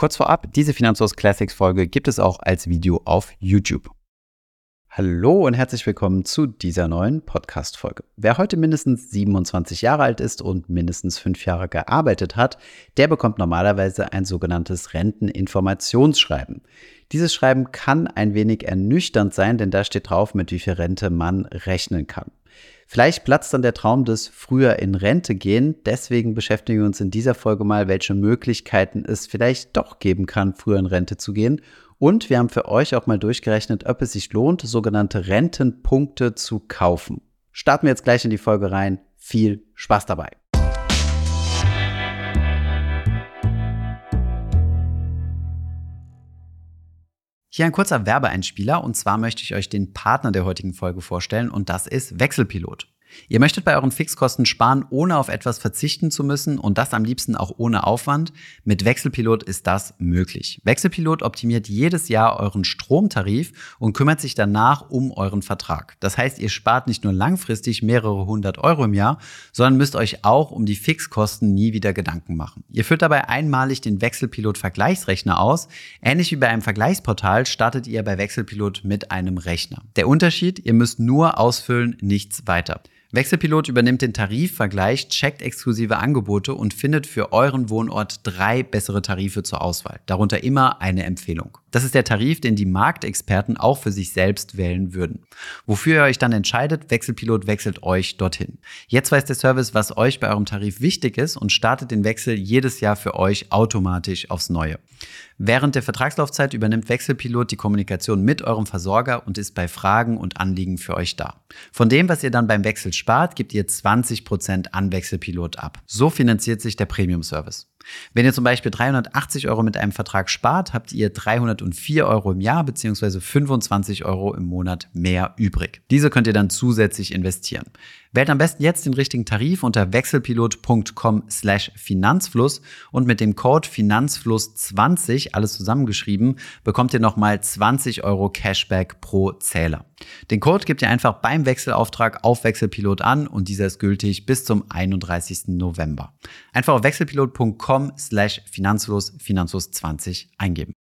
Kurz vorab, diese Finanzhaus Classics Folge gibt es auch als Video auf YouTube. Hallo und herzlich willkommen zu dieser neuen Podcast-Folge. Wer heute mindestens 27 Jahre alt ist und mindestens fünf Jahre gearbeitet hat, der bekommt normalerweise ein sogenanntes Renteninformationsschreiben. Dieses Schreiben kann ein wenig ernüchternd sein, denn da steht drauf, mit wie viel Rente man rechnen kann. Vielleicht platzt dann der Traum des früher in Rente gehen. Deswegen beschäftigen wir uns in dieser Folge mal, welche Möglichkeiten es vielleicht doch geben kann, früher in Rente zu gehen. Und wir haben für euch auch mal durchgerechnet, ob es sich lohnt, sogenannte Rentenpunkte zu kaufen. Starten wir jetzt gleich in die Folge rein. Viel Spaß dabei. Hier ein kurzer Werbeeinspieler und zwar möchte ich euch den Partner der heutigen Folge vorstellen und das ist Wechselpilot. Ihr möchtet bei euren Fixkosten sparen, ohne auf etwas verzichten zu müssen und das am liebsten auch ohne Aufwand. Mit Wechselpilot ist das möglich. Wechselpilot optimiert jedes Jahr euren Stromtarif und kümmert sich danach um euren Vertrag. Das heißt, ihr spart nicht nur langfristig mehrere hundert Euro im Jahr, sondern müsst euch auch um die Fixkosten nie wieder Gedanken machen. Ihr führt dabei einmalig den Wechselpilot Vergleichsrechner aus. Ähnlich wie bei einem Vergleichsportal startet ihr bei Wechselpilot mit einem Rechner. Der Unterschied, ihr müsst nur ausfüllen, nichts weiter. Wechselpilot übernimmt den Tarifvergleich, checkt exklusive Angebote und findet für euren Wohnort drei bessere Tarife zur Auswahl. Darunter immer eine Empfehlung. Das ist der Tarif, den die Marktexperten auch für sich selbst wählen würden. Wofür ihr euch dann entscheidet, Wechselpilot wechselt euch dorthin. Jetzt weiß der Service, was euch bei eurem Tarif wichtig ist und startet den Wechsel jedes Jahr für euch automatisch aufs Neue. Während der Vertragslaufzeit übernimmt Wechselpilot die Kommunikation mit eurem Versorger und ist bei Fragen und Anliegen für euch da. Von dem, was ihr dann beim Wechsel spart, gibt ihr 20% an Wechselpilot ab. So finanziert sich der Premium-Service. Wenn ihr zum Beispiel 380 Euro mit einem Vertrag spart, habt ihr 304 Euro im Jahr bzw. 25 Euro im Monat mehr übrig. Diese könnt ihr dann zusätzlich investieren. Wählt am besten jetzt den richtigen Tarif unter wechselpilot.com slash Finanzfluss und mit dem Code Finanzfluss20, alles zusammengeschrieben, bekommt ihr nochmal 20 Euro Cashback pro Zähler. Den Code gebt ihr einfach beim Wechselauftrag auf Wechselpilot an und dieser ist gültig bis zum 31. November. Einfach auf wechselpilot.com slash Finanzfluss Finanzfluss 20 eingeben.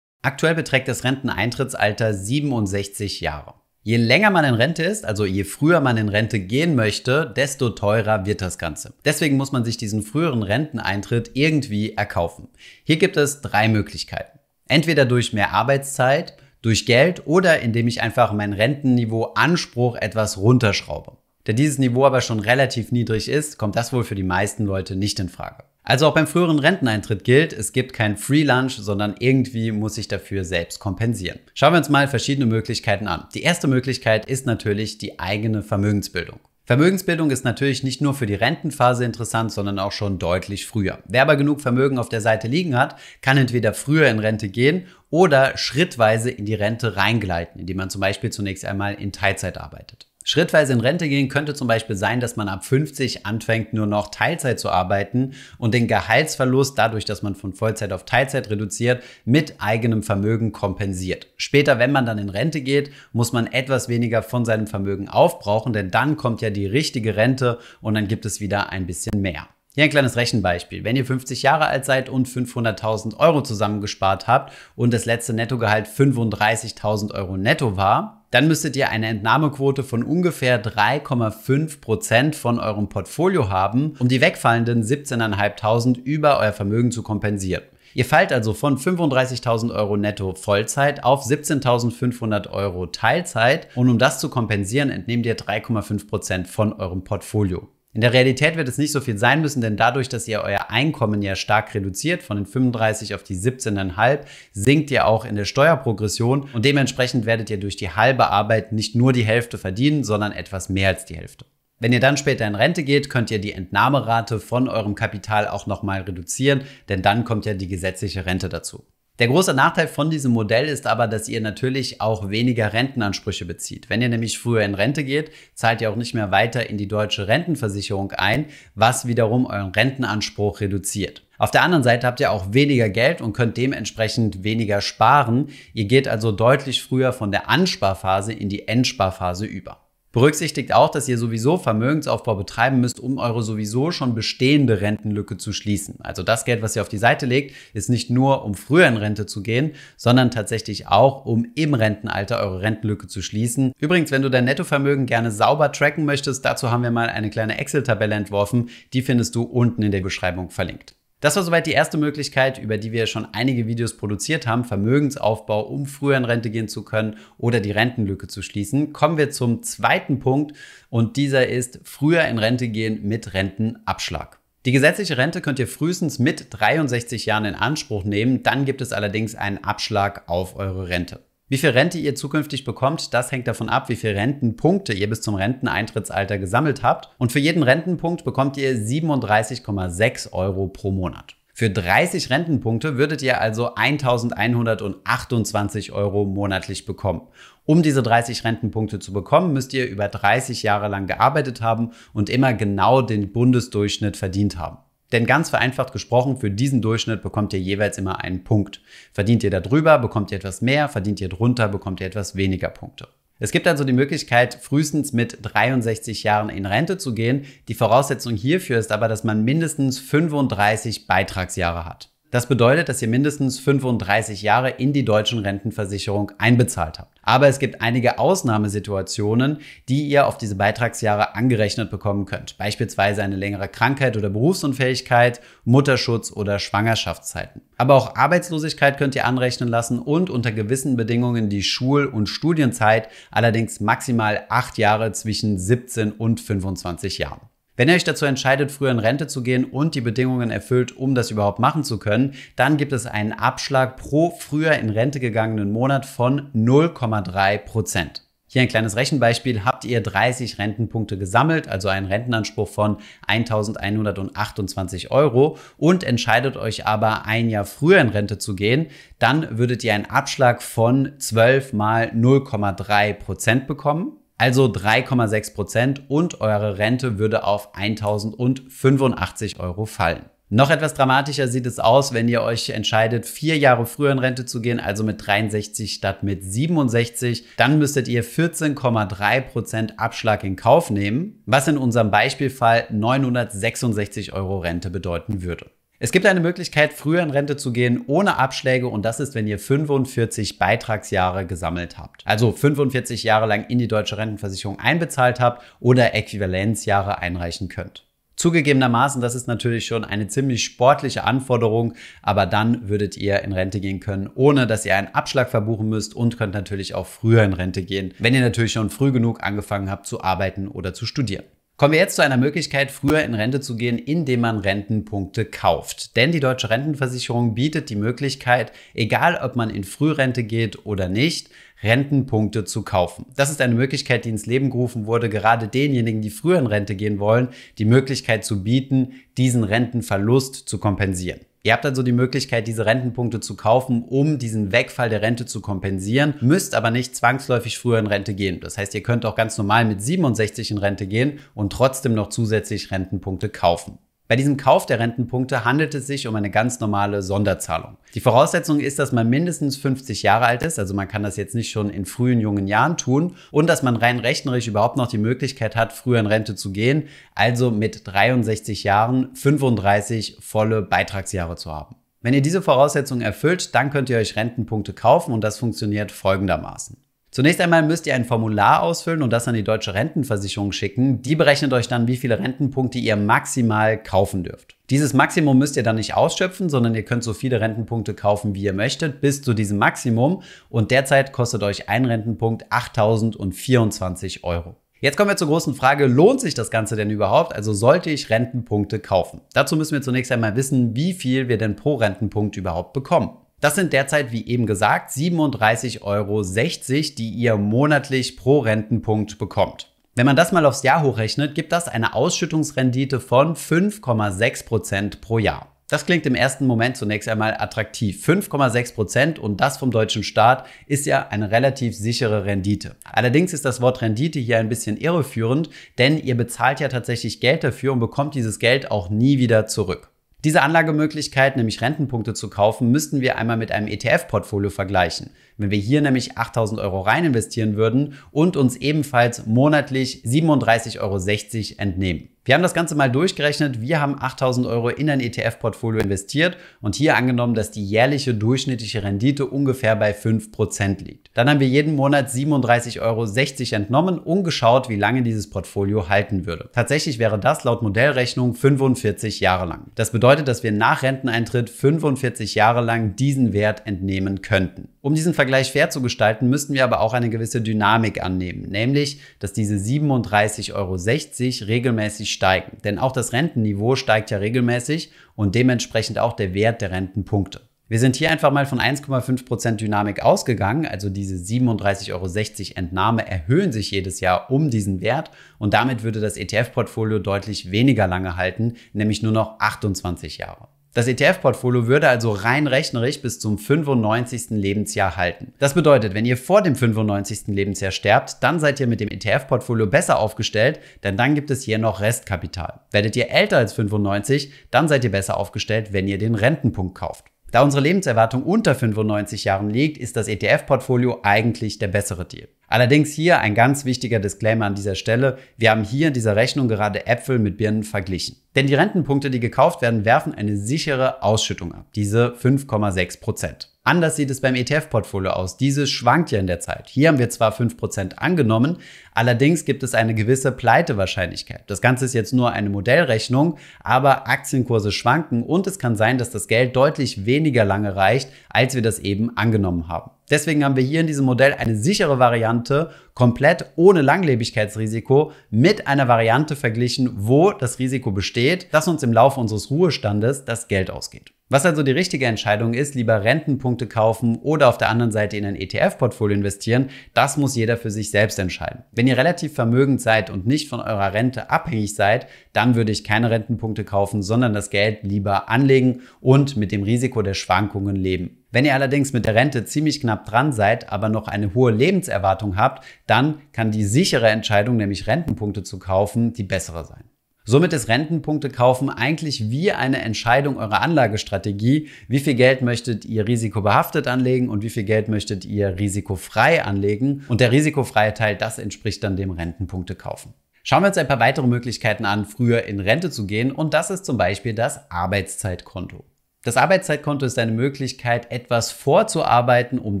Aktuell beträgt das Renteneintrittsalter 67 Jahre. Je länger man in Rente ist, also je früher man in Rente gehen möchte, desto teurer wird das Ganze. Deswegen muss man sich diesen früheren Renteneintritt irgendwie erkaufen. Hier gibt es drei Möglichkeiten. Entweder durch mehr Arbeitszeit, durch Geld oder indem ich einfach mein Rentenniveau Anspruch etwas runterschraube. Da dieses Niveau aber schon relativ niedrig ist, kommt das wohl für die meisten Leute nicht in Frage. Also auch beim früheren Renteneintritt gilt, es gibt kein Free Lunch, sondern irgendwie muss ich dafür selbst kompensieren. Schauen wir uns mal verschiedene Möglichkeiten an. Die erste Möglichkeit ist natürlich die eigene Vermögensbildung. Vermögensbildung ist natürlich nicht nur für die Rentenphase interessant, sondern auch schon deutlich früher. Wer aber genug Vermögen auf der Seite liegen hat, kann entweder früher in Rente gehen oder schrittweise in die Rente reingleiten, indem man zum Beispiel zunächst einmal in Teilzeit arbeitet. Schrittweise in Rente gehen könnte zum Beispiel sein, dass man ab 50 anfängt, nur noch Teilzeit zu arbeiten und den Gehaltsverlust dadurch, dass man von Vollzeit auf Teilzeit reduziert, mit eigenem Vermögen kompensiert. Später, wenn man dann in Rente geht, muss man etwas weniger von seinem Vermögen aufbrauchen, denn dann kommt ja die richtige Rente und dann gibt es wieder ein bisschen mehr. Hier ein kleines Rechenbeispiel. Wenn ihr 50 Jahre alt seid und 500.000 Euro zusammengespart habt und das letzte Nettogehalt 35.000 Euro netto war, dann müsstet ihr eine Entnahmequote von ungefähr 3,5 Prozent von eurem Portfolio haben, um die wegfallenden 17.500 über euer Vermögen zu kompensieren. Ihr fallt also von 35.000 Euro netto Vollzeit auf 17.500 Euro Teilzeit und um das zu kompensieren, entnehmt ihr 3,5 Prozent von eurem Portfolio. In der Realität wird es nicht so viel sein müssen, denn dadurch, dass ihr euer Einkommen ja stark reduziert, von den 35 auf die 17,5, sinkt ihr auch in der Steuerprogression und dementsprechend werdet ihr durch die halbe Arbeit nicht nur die Hälfte verdienen, sondern etwas mehr als die Hälfte. Wenn ihr dann später in Rente geht, könnt ihr die Entnahmerate von eurem Kapital auch nochmal reduzieren, denn dann kommt ja die gesetzliche Rente dazu. Der große Nachteil von diesem Modell ist aber, dass ihr natürlich auch weniger Rentenansprüche bezieht. Wenn ihr nämlich früher in Rente geht, zahlt ihr auch nicht mehr weiter in die deutsche Rentenversicherung ein, was wiederum euren Rentenanspruch reduziert. Auf der anderen Seite habt ihr auch weniger Geld und könnt dementsprechend weniger sparen. Ihr geht also deutlich früher von der Ansparphase in die Endsparphase über. Berücksichtigt auch, dass ihr sowieso Vermögensaufbau betreiben müsst, um eure sowieso schon bestehende Rentenlücke zu schließen. Also das Geld, was ihr auf die Seite legt, ist nicht nur, um früher in Rente zu gehen, sondern tatsächlich auch, um im Rentenalter eure Rentenlücke zu schließen. Übrigens, wenn du dein Nettovermögen gerne sauber tracken möchtest, dazu haben wir mal eine kleine Excel-Tabelle entworfen. Die findest du unten in der Beschreibung verlinkt. Das war soweit die erste Möglichkeit, über die wir schon einige Videos produziert haben, Vermögensaufbau, um früher in Rente gehen zu können oder die Rentenlücke zu schließen. Kommen wir zum zweiten Punkt und dieser ist früher in Rente gehen mit Rentenabschlag. Die gesetzliche Rente könnt ihr frühestens mit 63 Jahren in Anspruch nehmen, dann gibt es allerdings einen Abschlag auf eure Rente. Wie viel Rente ihr zukünftig bekommt, das hängt davon ab, wie viel Rentenpunkte ihr bis zum Renteneintrittsalter gesammelt habt. Und für jeden Rentenpunkt bekommt ihr 37,6 Euro pro Monat. Für 30 Rentenpunkte würdet ihr also 1128 Euro monatlich bekommen. Um diese 30 Rentenpunkte zu bekommen, müsst ihr über 30 Jahre lang gearbeitet haben und immer genau den Bundesdurchschnitt verdient haben. Denn ganz vereinfacht gesprochen, für diesen Durchschnitt bekommt ihr jeweils immer einen Punkt. Verdient ihr da drüber, bekommt ihr etwas mehr, verdient ihr drunter, bekommt ihr etwas weniger Punkte. Es gibt also die Möglichkeit, frühestens mit 63 Jahren in Rente zu gehen. Die Voraussetzung hierfür ist aber, dass man mindestens 35 Beitragsjahre hat. Das bedeutet, dass ihr mindestens 35 Jahre in die deutschen Rentenversicherung einbezahlt habt. Aber es gibt einige Ausnahmesituationen, die ihr auf diese Beitragsjahre angerechnet bekommen könnt. Beispielsweise eine längere Krankheit oder Berufsunfähigkeit, Mutterschutz oder Schwangerschaftszeiten. Aber auch Arbeitslosigkeit könnt ihr anrechnen lassen und unter gewissen Bedingungen die Schul- und Studienzeit, allerdings maximal acht Jahre zwischen 17 und 25 Jahren. Wenn ihr euch dazu entscheidet, früher in Rente zu gehen und die Bedingungen erfüllt, um das überhaupt machen zu können, dann gibt es einen Abschlag pro früher in Rente gegangenen Monat von 0,3 Prozent. Hier ein kleines Rechenbeispiel. Habt ihr 30 Rentenpunkte gesammelt, also einen Rentenanspruch von 1128 Euro und entscheidet euch aber ein Jahr früher in Rente zu gehen, dann würdet ihr einen Abschlag von 12 mal 0,3 Prozent bekommen also 3,6 Prozent und eure Rente würde auf 1085 Euro fallen. Noch etwas dramatischer sieht es aus, wenn ihr euch entscheidet, vier Jahre früher in Rente zu gehen, also mit 63 statt mit 67. Dann müsstet ihr 14,3 Prozent Abschlag in Kauf nehmen, was in unserem Beispielfall 966 Euro Rente bedeuten würde. Es gibt eine Möglichkeit, früher in Rente zu gehen ohne Abschläge und das ist, wenn ihr 45 Beitragsjahre gesammelt habt. Also 45 Jahre lang in die deutsche Rentenversicherung einbezahlt habt oder Äquivalenzjahre einreichen könnt. Zugegebenermaßen, das ist natürlich schon eine ziemlich sportliche Anforderung, aber dann würdet ihr in Rente gehen können, ohne dass ihr einen Abschlag verbuchen müsst und könnt natürlich auch früher in Rente gehen, wenn ihr natürlich schon früh genug angefangen habt zu arbeiten oder zu studieren. Kommen wir jetzt zu einer Möglichkeit, früher in Rente zu gehen, indem man Rentenpunkte kauft. Denn die deutsche Rentenversicherung bietet die Möglichkeit, egal ob man in Frührente geht oder nicht, Rentenpunkte zu kaufen. Das ist eine Möglichkeit, die ins Leben gerufen wurde, gerade denjenigen, die früher in Rente gehen wollen, die Möglichkeit zu bieten, diesen Rentenverlust zu kompensieren. Ihr habt also die Möglichkeit, diese Rentenpunkte zu kaufen, um diesen Wegfall der Rente zu kompensieren, müsst aber nicht zwangsläufig früher in Rente gehen. Das heißt, ihr könnt auch ganz normal mit 67 in Rente gehen und trotzdem noch zusätzlich Rentenpunkte kaufen. Bei diesem Kauf der Rentenpunkte handelt es sich um eine ganz normale Sonderzahlung. Die Voraussetzung ist, dass man mindestens 50 Jahre alt ist, also man kann das jetzt nicht schon in frühen jungen Jahren tun und dass man rein rechnerisch überhaupt noch die Möglichkeit hat, früher in Rente zu gehen, also mit 63 Jahren 35 volle Beitragsjahre zu haben. Wenn ihr diese Voraussetzungen erfüllt, dann könnt ihr euch Rentenpunkte kaufen und das funktioniert folgendermaßen. Zunächst einmal müsst ihr ein Formular ausfüllen und das an die deutsche Rentenversicherung schicken. Die berechnet euch dann, wie viele Rentenpunkte ihr maximal kaufen dürft. Dieses Maximum müsst ihr dann nicht ausschöpfen, sondern ihr könnt so viele Rentenpunkte kaufen, wie ihr möchtet, bis zu diesem Maximum. Und derzeit kostet euch ein Rentenpunkt 8.024 Euro. Jetzt kommen wir zur großen Frage, lohnt sich das Ganze denn überhaupt? Also sollte ich Rentenpunkte kaufen? Dazu müssen wir zunächst einmal wissen, wie viel wir denn pro Rentenpunkt überhaupt bekommen. Das sind derzeit, wie eben gesagt, 37,60 Euro, die ihr monatlich pro Rentenpunkt bekommt. Wenn man das mal aufs Jahr hochrechnet, gibt das eine Ausschüttungsrendite von 5,6 Prozent pro Jahr. Das klingt im ersten Moment zunächst einmal attraktiv. 5,6 Prozent und das vom deutschen Staat ist ja eine relativ sichere Rendite. Allerdings ist das Wort Rendite hier ein bisschen irreführend, denn ihr bezahlt ja tatsächlich Geld dafür und bekommt dieses Geld auch nie wieder zurück. Diese Anlagemöglichkeit, nämlich Rentenpunkte zu kaufen, müssten wir einmal mit einem ETF-Portfolio vergleichen. Wenn wir hier nämlich 8000 Euro rein investieren würden und uns ebenfalls monatlich 37,60 Euro entnehmen. Wir haben das Ganze mal durchgerechnet. Wir haben 8000 Euro in ein ETF-Portfolio investiert und hier angenommen, dass die jährliche durchschnittliche Rendite ungefähr bei 5% liegt. Dann haben wir jeden Monat 37,60 Euro entnommen und geschaut, wie lange dieses Portfolio halten würde. Tatsächlich wäre das laut Modellrechnung 45 Jahre lang. Das bedeutet, dass wir nach Renteneintritt 45 Jahre lang diesen Wert entnehmen könnten. Um diesen Vergleich fair zu gestalten, müssten wir aber auch eine gewisse Dynamik annehmen, nämlich, dass diese 37,60 Euro regelmäßig steigen. Denn auch das Rentenniveau steigt ja regelmäßig und dementsprechend auch der Wert der Rentenpunkte. Wir sind hier einfach mal von 1,5% Dynamik ausgegangen, also diese 37,60 Euro Entnahme erhöhen sich jedes Jahr um diesen Wert und damit würde das ETF-Portfolio deutlich weniger lange halten, nämlich nur noch 28 Jahre. Das ETF-Portfolio würde also rein rechnerisch bis zum 95. Lebensjahr halten. Das bedeutet, wenn ihr vor dem 95. Lebensjahr sterbt, dann seid ihr mit dem ETF-Portfolio besser aufgestellt, denn dann gibt es hier noch Restkapital. Werdet ihr älter als 95, dann seid ihr besser aufgestellt, wenn ihr den Rentenpunkt kauft. Da unsere Lebenserwartung unter 95 Jahren liegt, ist das ETF-Portfolio eigentlich der bessere Deal. Allerdings hier ein ganz wichtiger Disclaimer an dieser Stelle. Wir haben hier in dieser Rechnung gerade Äpfel mit Birnen verglichen. Denn die Rentenpunkte, die gekauft werden, werfen eine sichere Ausschüttung ab, diese 5,6 Prozent. Anders sieht es beim ETF-Portfolio aus. Dieses schwankt ja in der Zeit. Hier haben wir zwar 5% angenommen, allerdings gibt es eine gewisse Pleitewahrscheinlichkeit. Das Ganze ist jetzt nur eine Modellrechnung, aber Aktienkurse schwanken und es kann sein, dass das Geld deutlich weniger lange reicht, als wir das eben angenommen haben. Deswegen haben wir hier in diesem Modell eine sichere Variante, komplett ohne Langlebigkeitsrisiko, mit einer Variante verglichen, wo das Risiko besteht, dass uns im Laufe unseres Ruhestandes das Geld ausgeht. Was also die richtige Entscheidung ist, lieber Rentenpunkte kaufen oder auf der anderen Seite in ein ETF-Portfolio investieren, das muss jeder für sich selbst entscheiden. Wenn ihr relativ vermögend seid und nicht von eurer Rente abhängig seid, dann würde ich keine Rentenpunkte kaufen, sondern das Geld lieber anlegen und mit dem Risiko der Schwankungen leben. Wenn ihr allerdings mit der Rente ziemlich knapp dran seid, aber noch eine hohe Lebenserwartung habt, dann kann die sichere Entscheidung, nämlich Rentenpunkte zu kaufen, die bessere sein. Somit ist Rentenpunkte kaufen eigentlich wie eine Entscheidung eurer Anlagestrategie. Wie viel Geld möchtet ihr risikobehaftet anlegen und wie viel Geld möchtet ihr risikofrei anlegen? Und der risikofreie Teil, das entspricht dann dem Rentenpunkte kaufen. Schauen wir uns ein paar weitere Möglichkeiten an, früher in Rente zu gehen. Und das ist zum Beispiel das Arbeitszeitkonto. Das Arbeitszeitkonto ist eine Möglichkeit, etwas vorzuarbeiten, um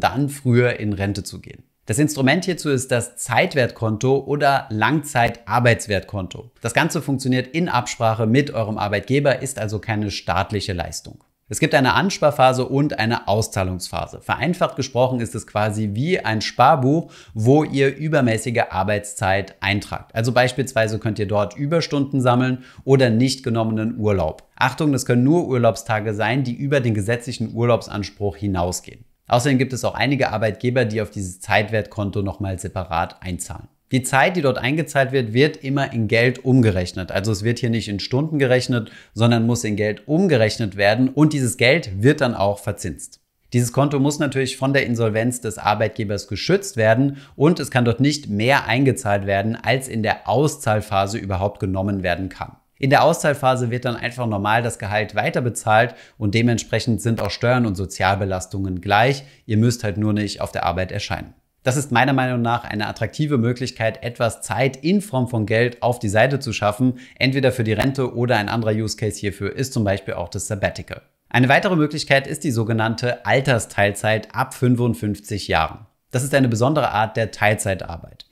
dann früher in Rente zu gehen. Das Instrument hierzu ist das Zeitwertkonto oder Langzeitarbeitswertkonto. Das Ganze funktioniert in Absprache mit eurem Arbeitgeber, ist also keine staatliche Leistung. Es gibt eine Ansparphase und eine Auszahlungsphase. Vereinfacht gesprochen ist es quasi wie ein Sparbuch, wo ihr übermäßige Arbeitszeit eintragt. Also beispielsweise könnt ihr dort Überstunden sammeln oder nicht genommenen Urlaub. Achtung, das können nur Urlaubstage sein, die über den gesetzlichen Urlaubsanspruch hinausgehen. Außerdem gibt es auch einige Arbeitgeber, die auf dieses Zeitwertkonto nochmal separat einzahlen. Die Zeit, die dort eingezahlt wird, wird immer in Geld umgerechnet. Also es wird hier nicht in Stunden gerechnet, sondern muss in Geld umgerechnet werden und dieses Geld wird dann auch verzinst. Dieses Konto muss natürlich von der Insolvenz des Arbeitgebers geschützt werden und es kann dort nicht mehr eingezahlt werden, als in der Auszahlphase überhaupt genommen werden kann. In der Auszahlphase wird dann einfach normal das Gehalt weiter bezahlt und dementsprechend sind auch Steuern und Sozialbelastungen gleich. Ihr müsst halt nur nicht auf der Arbeit erscheinen. Das ist meiner Meinung nach eine attraktive Möglichkeit, etwas Zeit in Form von Geld auf die Seite zu schaffen, entweder für die Rente oder ein anderer Use Case hierfür ist zum Beispiel auch das Sabbatical. Eine weitere Möglichkeit ist die sogenannte Altersteilzeit ab 55 Jahren. Das ist eine besondere Art der Teilzeitarbeit.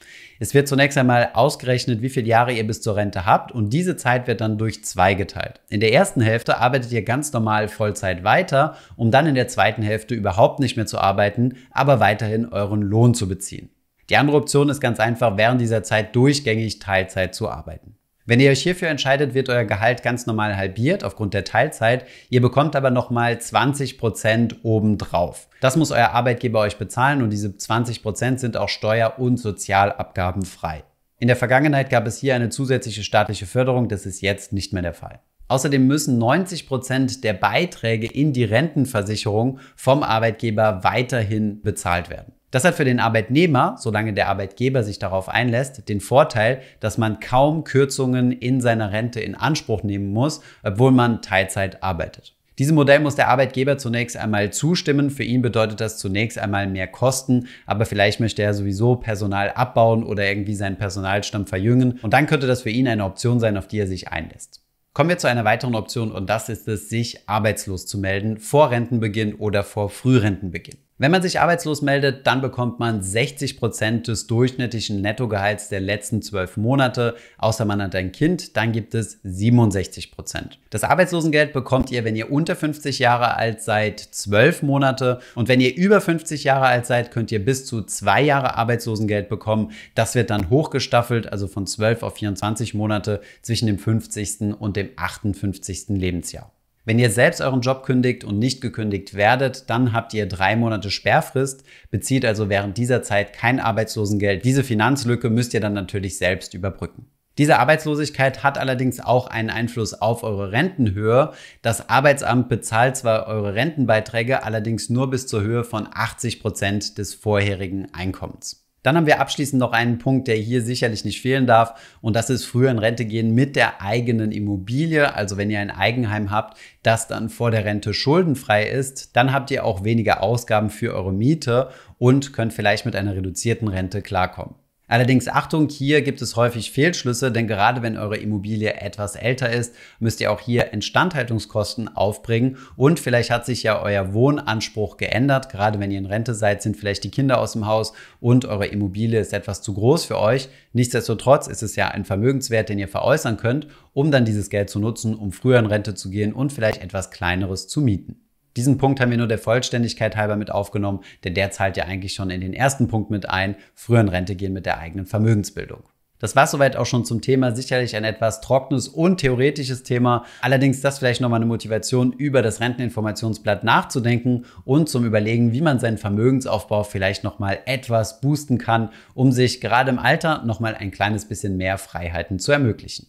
Es wird zunächst einmal ausgerechnet, wie viele Jahre ihr bis zur Rente habt und diese Zeit wird dann durch zwei geteilt. In der ersten Hälfte arbeitet ihr ganz normal Vollzeit weiter, um dann in der zweiten Hälfte überhaupt nicht mehr zu arbeiten, aber weiterhin euren Lohn zu beziehen. Die andere Option ist ganz einfach, während dieser Zeit durchgängig Teilzeit zu arbeiten. Wenn ihr euch hierfür entscheidet, wird euer Gehalt ganz normal halbiert aufgrund der Teilzeit. Ihr bekommt aber nochmal 20 Prozent obendrauf. Das muss euer Arbeitgeber euch bezahlen und diese 20 Prozent sind auch steuer- und sozialabgabenfrei. In der Vergangenheit gab es hier eine zusätzliche staatliche Förderung, das ist jetzt nicht mehr der Fall. Außerdem müssen 90 Prozent der Beiträge in die Rentenversicherung vom Arbeitgeber weiterhin bezahlt werden. Das hat für den Arbeitnehmer, solange der Arbeitgeber sich darauf einlässt, den Vorteil, dass man kaum Kürzungen in seiner Rente in Anspruch nehmen muss, obwohl man Teilzeit arbeitet. Diesem Modell muss der Arbeitgeber zunächst einmal zustimmen. Für ihn bedeutet das zunächst einmal mehr Kosten, aber vielleicht möchte er sowieso Personal abbauen oder irgendwie seinen Personalstamm verjüngen. Und dann könnte das für ihn eine Option sein, auf die er sich einlässt. Kommen wir zu einer weiteren Option und das ist es, sich arbeitslos zu melden vor Rentenbeginn oder vor Frührentenbeginn. Wenn man sich arbeitslos meldet, dann bekommt man 60 Prozent des durchschnittlichen Nettogehalts der letzten zwölf Monate. Außer man hat ein Kind, dann gibt es 67%. Prozent. Das Arbeitslosengeld bekommt ihr, wenn ihr unter 50 Jahre alt seid, 12 Monate. Und wenn ihr über 50 Jahre alt seid, könnt ihr bis zu zwei Jahre Arbeitslosengeld bekommen. Das wird dann hochgestaffelt, also von 12 auf 24 Monate zwischen dem 50. und dem 58. Lebensjahr. Wenn ihr selbst euren Job kündigt und nicht gekündigt werdet, dann habt ihr drei Monate Sperrfrist, bezieht also während dieser Zeit kein Arbeitslosengeld. Diese Finanzlücke müsst ihr dann natürlich selbst überbrücken. Diese Arbeitslosigkeit hat allerdings auch einen Einfluss auf eure Rentenhöhe. Das Arbeitsamt bezahlt zwar eure Rentenbeiträge, allerdings nur bis zur Höhe von 80 Prozent des vorherigen Einkommens. Dann haben wir abschließend noch einen Punkt, der hier sicherlich nicht fehlen darf. Und das ist früher in Rente gehen mit der eigenen Immobilie. Also wenn ihr ein Eigenheim habt, das dann vor der Rente schuldenfrei ist, dann habt ihr auch weniger Ausgaben für eure Miete und könnt vielleicht mit einer reduzierten Rente klarkommen. Allerdings Achtung, hier gibt es häufig Fehlschlüsse, denn gerade wenn eure Immobilie etwas älter ist, müsst ihr auch hier Instandhaltungskosten aufbringen und vielleicht hat sich ja euer Wohnanspruch geändert. Gerade wenn ihr in Rente seid, sind vielleicht die Kinder aus dem Haus und eure Immobilie ist etwas zu groß für euch. Nichtsdestotrotz ist es ja ein Vermögenswert, den ihr veräußern könnt, um dann dieses Geld zu nutzen, um früher in Rente zu gehen und vielleicht etwas kleineres zu mieten. Diesen Punkt haben wir nur der Vollständigkeit halber mit aufgenommen, denn der zahlt ja eigentlich schon in den ersten Punkt mit ein, früher in Rente gehen mit der eigenen Vermögensbildung. Das war soweit auch schon zum Thema. Sicherlich ein etwas trockenes und theoretisches Thema. Allerdings das vielleicht nochmal eine Motivation, über das Renteninformationsblatt nachzudenken und zum Überlegen, wie man seinen Vermögensaufbau vielleicht nochmal etwas boosten kann, um sich gerade im Alter nochmal ein kleines bisschen mehr Freiheiten zu ermöglichen.